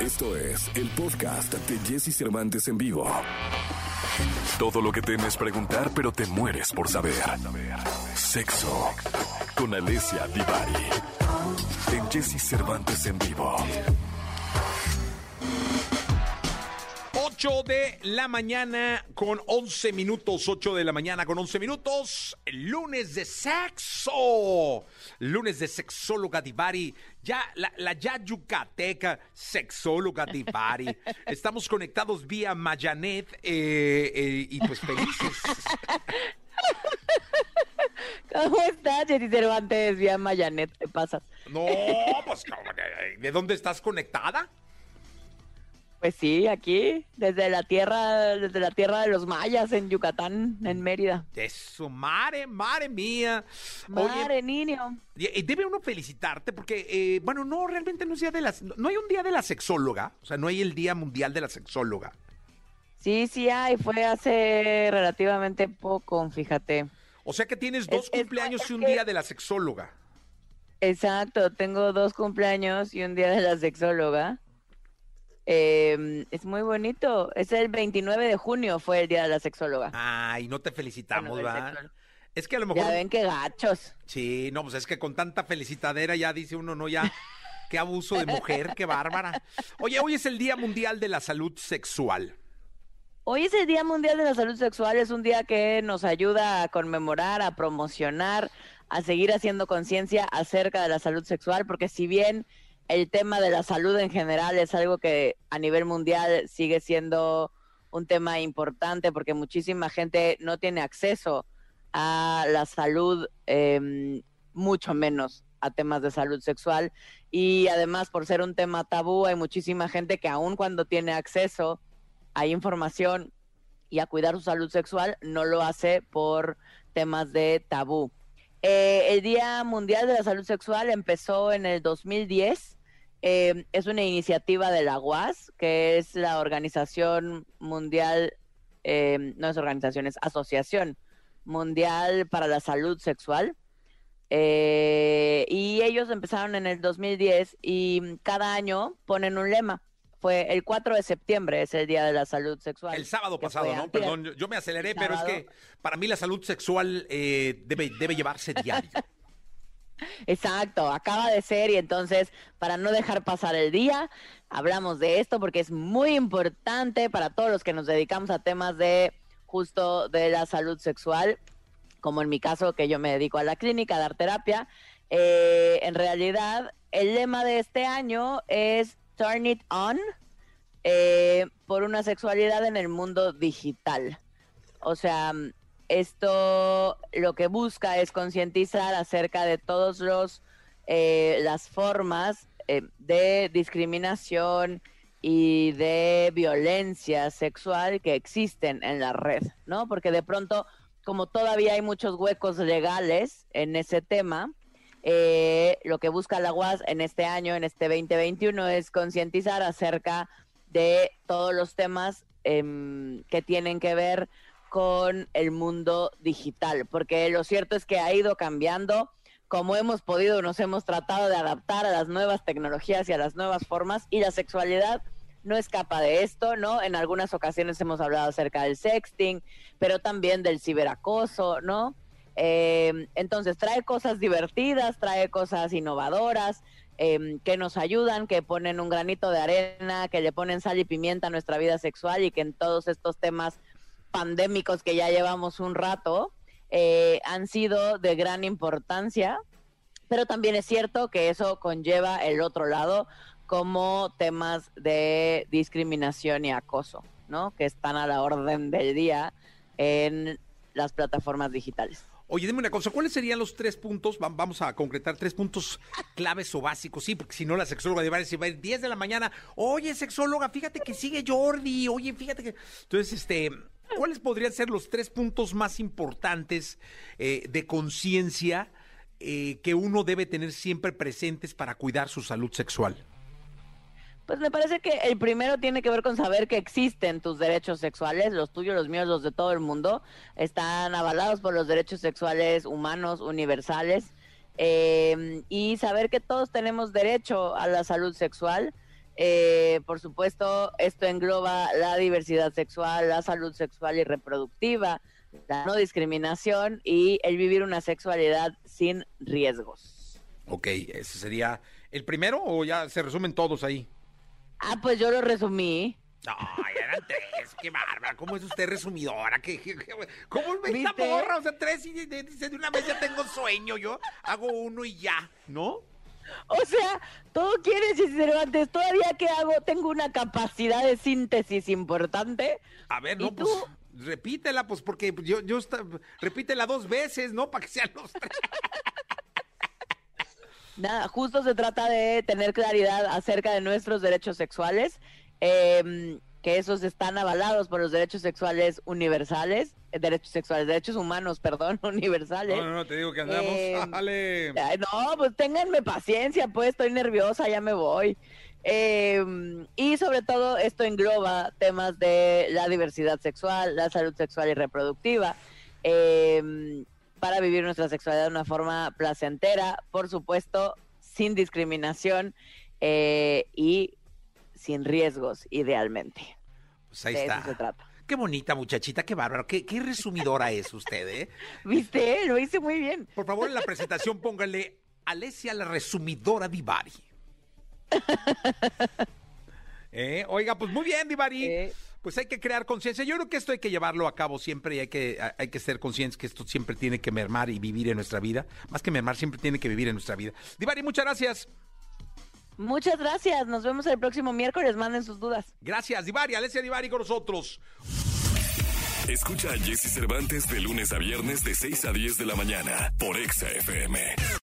Esto es el podcast de Jesse Cervantes en vivo. Todo lo que temes preguntar, pero te mueres por saber. Sexo con Alessia Divari. En Jesse Cervantes en vivo. 8 de la mañana con 11 minutos, 8 de la mañana con 11 minutos, lunes de sexo, lunes de sexóloga Divari, ya la, la ya yucateca sexóloga Divari. Estamos conectados vía Mayanet eh, eh, y pues felices. ¿Cómo estás, Jenny Cervantes? Vía Mayanet, ¿qué pasas? No, pues ¿de dónde estás conectada? Pues sí, aquí, desde la tierra, desde la tierra de los mayas en Yucatán, en Mérida. Eso, madre, madre mía. Madre niño. Debe uno felicitarte porque, eh, bueno, no, realmente no es día de la, no hay un día de la sexóloga, o sea, no hay el Día Mundial de la Sexóloga. Sí, sí hay, fue hace relativamente poco, fíjate. O sea que tienes dos cumpleaños y un día de la sexóloga. Exacto, tengo dos cumpleaños y un día de la sexóloga. Eh, es muy bonito. Es el 29 de junio, fue el día de la sexóloga. Ay, no te felicitamos, ¿va? Es que a lo mejor. Ya ven qué gachos. Sí, no, pues es que con tanta felicitadera ya dice uno, no, ya. qué abuso de mujer, qué bárbara. Oye, hoy es el Día Mundial de la Salud Sexual. Hoy es el Día Mundial de la Salud Sexual, es un día que nos ayuda a conmemorar, a promocionar, a seguir haciendo conciencia acerca de la salud sexual, porque si bien el tema de la salud en general es algo que a nivel mundial sigue siendo un tema importante porque muchísima gente no tiene acceso a la salud, em, mucho menos a temas de salud sexual. Y además, por ser un tema tabú, hay muchísima gente que aun cuando tiene acceso a información y a cuidar su salud sexual, no lo hace por temas de tabú. Eh, el Día Mundial de la Salud Sexual empezó en el 2010 eh, es una iniciativa de la UAS, que es la Organización Mundial, eh, no es organización, es Asociación Mundial para la Salud Sexual. Eh, y ellos empezaron en el 2010 y cada año ponen un lema. Fue el 4 de septiembre, es el Día de la Salud Sexual. El sábado pasado, ¿no? Perdón, yo me aceleré, pero es que para mí la salud sexual debe, debe llevarse diario. Exacto, acaba de ser y entonces para no dejar pasar el día, hablamos de esto porque es muy importante para todos los que nos dedicamos a temas de justo de la salud sexual, como en mi caso que yo me dedico a la clínica, a dar terapia. Eh, en realidad, el lema de este año es Turn It On eh, por una sexualidad en el mundo digital. O sea, esto lo que busca es concientizar acerca de todos los eh, las formas eh, de discriminación y de violencia sexual que existen en la red, ¿no? Porque de pronto, como todavía hay muchos huecos legales en ese tema, eh, lo que busca la UAS en este año, en este 2021, es concientizar acerca de todos los temas em, que tienen que ver el mundo digital, porque lo cierto es que ha ido cambiando. Como hemos podido, nos hemos tratado de adaptar a las nuevas tecnologías y a las nuevas formas, y la sexualidad no escapa de esto, ¿no? En algunas ocasiones hemos hablado acerca del sexting, pero también del ciberacoso, ¿no? Eh, entonces trae cosas divertidas, trae cosas innovadoras, em, que nos ayudan, que ponen un granito de arena, que le ponen sal y pimienta a nuestra vida sexual y que en todos estos temas pandémicos que ya llevamos un rato eh, han sido de gran importancia, pero también es cierto que eso conlleva el otro lado como temas de discriminación y acoso, ¿no? Que están a la orden del día en las plataformas digitales. Oye, dime una cosa, ¿cuáles serían los tres puntos? Vamos a concretar tres puntos claves o básicos, sí, porque si no la sexóloga de varios va a ir 10 de la mañana. Oye, sexóloga, fíjate que sigue Jordi. Oye, fíjate que. Entonces, este, ¿cuáles podrían ser los tres puntos más importantes eh, de conciencia eh, que uno debe tener siempre presentes para cuidar su salud sexual? Pues me parece que el primero tiene que ver con saber que existen tus derechos sexuales, los tuyos, los míos, los de todo el mundo, están avalados por los derechos sexuales humanos universales eh, y saber que todos tenemos derecho a la salud sexual Eh, por supuesto, esto engloba la diversidad sexual, la salud sexual y reproductiva, la no discriminación y el vivir una sexualidad sin riesgos. Ok, ese sería el primero o ya se resumen todos ahí. Ah, pues yo lo resumí. Ay, eran tres, qué bárbara. ¿Cómo es usted resumidora? ¿Qué, cómo es esta morra? O sea, tres y dice de una vez ya tengo sueño. Yo hago uno y ya, ¿no? O sea, todo quiere decir Cervantes. Todavía que hago, tengo una capacidad de síntesis importante. A ver, no, pues repítela, pues porque yo, yo repítela dos veces, ¿no? Para que sean los tres. Nada, justo se trata de tener claridad acerca de nuestros derechos sexuales, em, que esos están avalados por los derechos sexuales universales, eh, derechos sexuales, derechos humanos, perdón, universales. No, no, no, te digo que andamos, em, dale. no, pues ténganme paciencia, pues estoy nerviosa, ya me voy. Em, y sobre todo esto engloba temas de la diversidad sexual, la salud sexual y reproductiva. Eh, para vivir nuestra sexualidad de una forma placentera, por supuesto, sin discriminación eh, y sin riesgos, idealmente. Pues ahí está. se trata. Qué bonita muchachita, qué bárbaro, qué, qué resumidora es usted, ¿eh? ¿Viste? Lo hice muy bien. Por favor, en la presentación póngale Alesia la resumidora Divari. ¿Eh? Oiga, pues muy bien, Divari pues hay que crear conciencia. Yo creo que esto hay que llevarlo a cabo siempre y hay que, hay que ser conscientes que esto siempre tiene que mermar y vivir en nuestra vida. Más que mermar, siempre tiene que vivir en nuestra vida. Divari, muchas gracias. Muchas gracias. Nos vemos el próximo miércoles. Manden sus dudas. Gracias, Divari. Alessia Divari con nosotros. Escucha a Jesse Cervantes de lunes a viernes de 6 a 10 de la mañana por Exa FM.